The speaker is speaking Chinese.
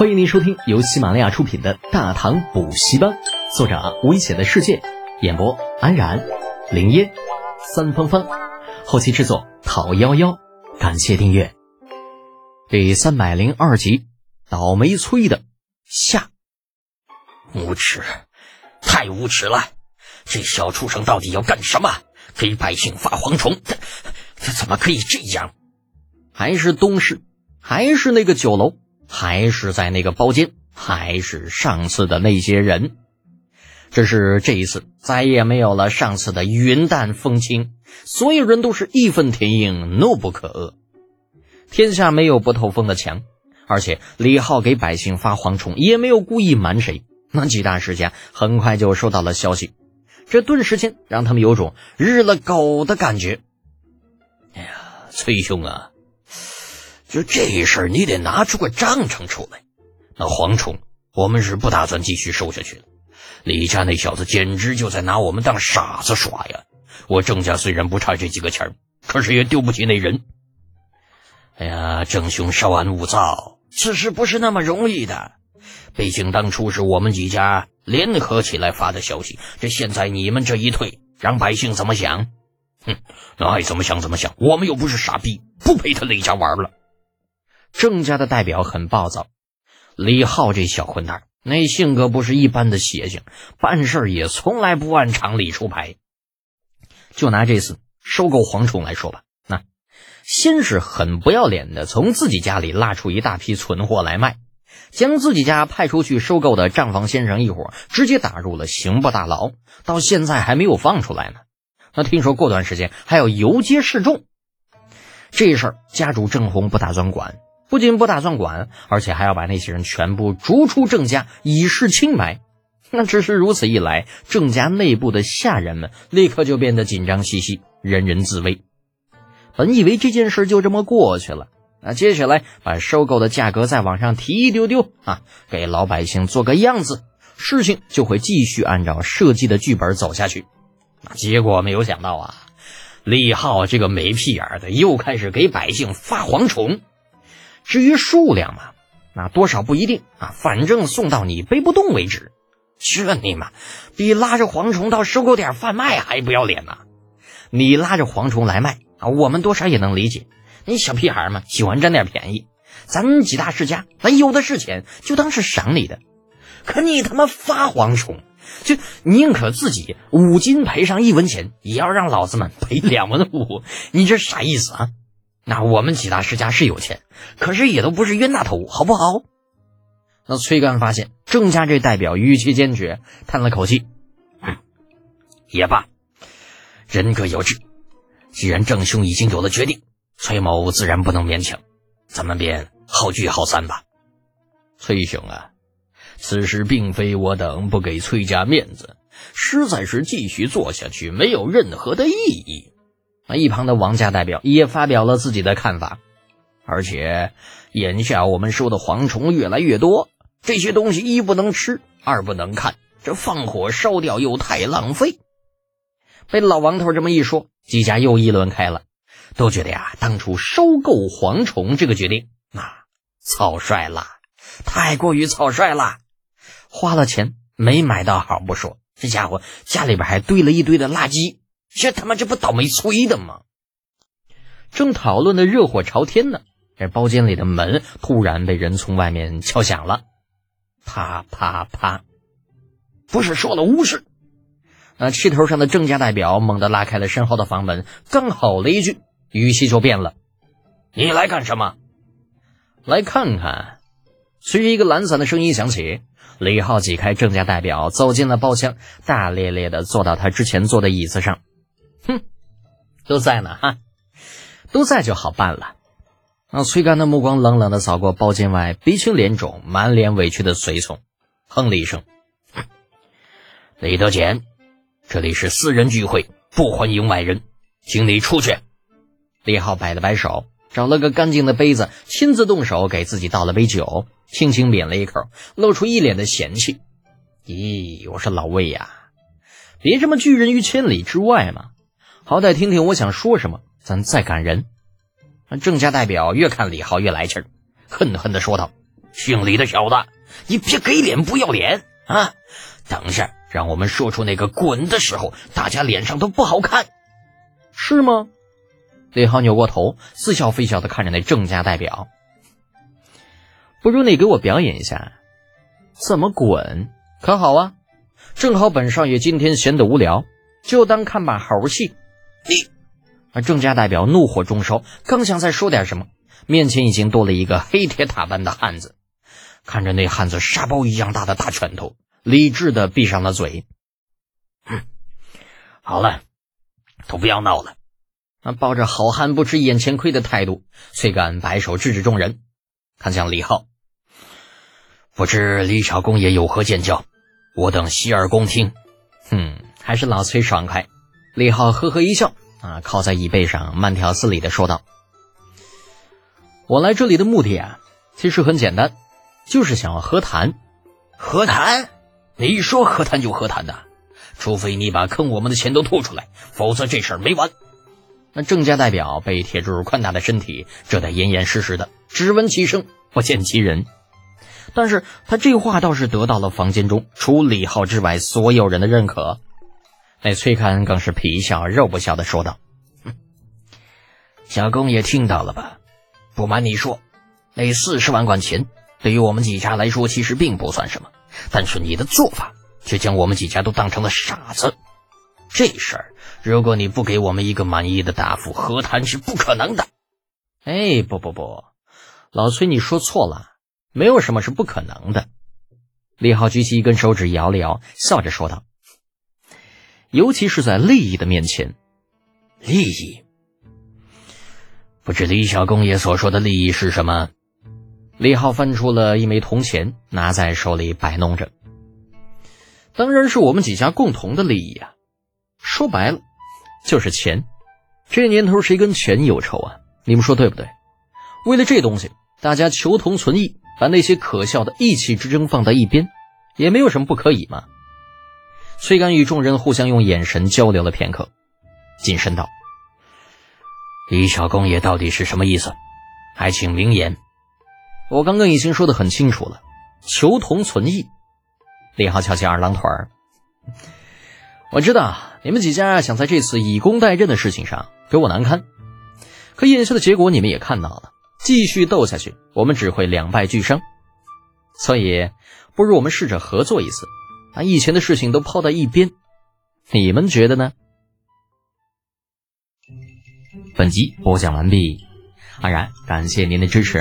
欢迎您收听由喜马拉雅出品的《大唐补习班》，作者危险的世界，演播安然、林烟、三芳芳，后期制作讨幺幺，感谢订阅。第三百零二集，倒霉催的下，无耻，太无耻了！这小畜生到底要干什么？给百姓发蝗虫，他他怎么可以这样？还是东市，还是那个酒楼。还是在那个包间，还是上次的那些人，只是这一次再也没有了上次的云淡风轻，所有人都是义愤填膺，怒不可遏。天下没有不透风的墙，而且李浩给百姓发蝗虫也没有故意瞒谁。那几大世家很快就收到了消息，这顿时间让他们有种日了狗的感觉。哎呀，崔兄啊！就这事儿，你得拿出个章程出来。那蝗虫，我们是不打算继续收下去了。李家那小子简直就在拿我们当傻子耍呀！我郑家虽然不差这几个钱儿，可是也丢不起那人。哎呀，郑兄稍安勿躁，此事不是那么容易的。毕竟当初是我们几家联合起来发的消息，这现在你们这一退，让百姓怎么想？哼，那爱怎么想怎么想，我们又不是傻逼，不陪他李家玩了。郑家的代表很暴躁，李浩这小混蛋，那性格不是一般的邪性，办事也从来不按常理出牌。就拿这次收购蝗虫来说吧，那先是很不要脸的从自己家里拉出一大批存货来卖，将自己家派出去收购的账房先生一伙直接打入了刑部大牢，到现在还没有放出来呢。那听说过段时间还要游街示众，这事儿家主郑红不打算管。不仅不打算管，而且还要把那些人全部逐出郑家，以示清白。那只是如此一来，郑家内部的下人们立刻就变得紧张兮兮，人人自危。本以为这件事就这么过去了，那接下来把收购的价格再往上提一丢丢啊，给老百姓做个样子，事情就会继续按照设计的剧本走下去。结果没有想到啊，李浩这个没屁眼的又开始给百姓发蝗虫。至于数量嘛，那多少不一定啊，反正送到你背不动为止。这你妈比拉着蝗虫到收购点贩卖还不要脸呐！你拉着蝗虫来卖啊，我们多少也能理解。你小屁孩嘛，喜欢占点便宜。咱几大世家，咱有的是钱，就当是赏你的。可你他妈发蝗虫，就宁可自己五斤赔上一文钱，也要让老子们赔两文五。你这啥意思啊？那我们几大世家是有钱，可是也都不是冤大头，好不好？那崔干发现郑家这代表语气坚决，叹了口气：“也罢，人各有志。既然郑兄已经有了决定，崔某自然不能勉强，咱们便好聚好散吧。”崔兄啊，此事并非我等不给崔家面子，实在是继续做下去没有任何的意义。那一旁的王家代表也发表了自己的看法，而且眼下我们收的蝗虫越来越多，这些东西一不能吃，二不能看，这放火烧掉又太浪费。被老王头这么一说，几家又议论开了，都觉得呀，当初收购蝗虫这个决定啊，草率了，太过于草率了，花了钱没买到好不说，这家伙家里边还堆了一堆的垃圾。这他妈这不倒霉催的吗？正讨论的热火朝天呢，这包间里的门突然被人从外面敲响了，啪啪啪！不是说了无事？那气头上的郑家代表猛地拉开了身后的房门，刚吼了一句，语气就变了：“你来干什么？来看看。”随着一个懒散的声音响起，李浩挤开郑家代表，走进了包厢，大咧咧的坐到他之前坐的椅子上。哼，都在呢哈，都在就好办了。那崔干的目光冷冷的扫过包间外鼻青脸肿、满脸委屈的随从，哼了一声：“李德简，这里是私人聚会，不欢迎外人，请你出去。”李浩摆了摆手，找了个干净的杯子，亲自动手给自己倒了杯酒，轻轻抿了一口，露出一脸的嫌弃：“咦，我说老魏呀，别这么拒人于千里之外嘛。”好歹听听我想说什么，咱再赶人。郑家代表越看李浩越来气儿，恨恨地说道：“姓李的小子，你别给脸不要脸啊！等下让我们说出那个滚的时候，大家脸上都不好看，是吗？李浩扭过头，似笑非笑的看着那郑家代表。不如你给我表演一下，怎么滚？可好啊？正好本少爷今天闲得无聊，就当看把猴戏。你，而郑家代表怒火中烧，刚想再说点什么，面前已经多了一个黑铁塔般的汉子。看着那汉子沙包一样大的大拳头，理智的闭上了嘴。哼，好了，都不要闹了。那抱着好汉不吃眼前亏的态度，崔干摆手制止众人，看向李浩。不知李小公爷有何见教？我等洗耳恭听。哼，还是老崔爽快。李浩呵呵一笑，啊，靠在椅背上，慢条斯理的说道：“我来这里的目的啊，其实很简单，就是想要和谈。和谈？你说和谈就和谈的？除非你把坑我们的钱都吐出来，否则这事儿没完。”那郑家代表被铁柱宽大的身体遮得严严实实的，只闻其声，不见其人。但是他这话倒是得到了房间中除李浩之外所有人的认可。那崔堪更是皮笑肉不笑的说道：“小公爷听到了吧？不瞒你说，那四十万贯钱对于我们几家来说其实并不算什么，但是你的做法却将我们几家都当成了傻子。这事儿，如果你不给我们一个满意的答复，和谈是不可能的。”哎，不不不，老崔，你说错了。没有什么是不可能的。李浩举起一根手指，摇了摇，笑着说道：“尤其是在利益的面前，利益。不知李小公爷所说的利益是什么？”李浩翻出了一枚铜钱，拿在手里摆弄着。当然是我们几家共同的利益啊！说白了，就是钱。这年头谁跟钱有仇啊？你们说对不对？为了这东西，大家求同存异。把那些可笑的义气之争放在一边，也没有什么不可以嘛。崔干与众人互相用眼神交流了片刻，谨慎道：“李小公爷到底是什么意思？还请明言。”我刚刚已经说的很清楚了，求同存异。李浩翘起二郎腿儿，我知道你们几家想在这次以工代赈的事情上给我难堪，可眼下的结果你们也看到了。继续斗下去，我们只会两败俱伤。所以，不如我们试着合作一次，把以前的事情都抛到一边。你们觉得呢？本集播讲完毕，安然感谢您的支持。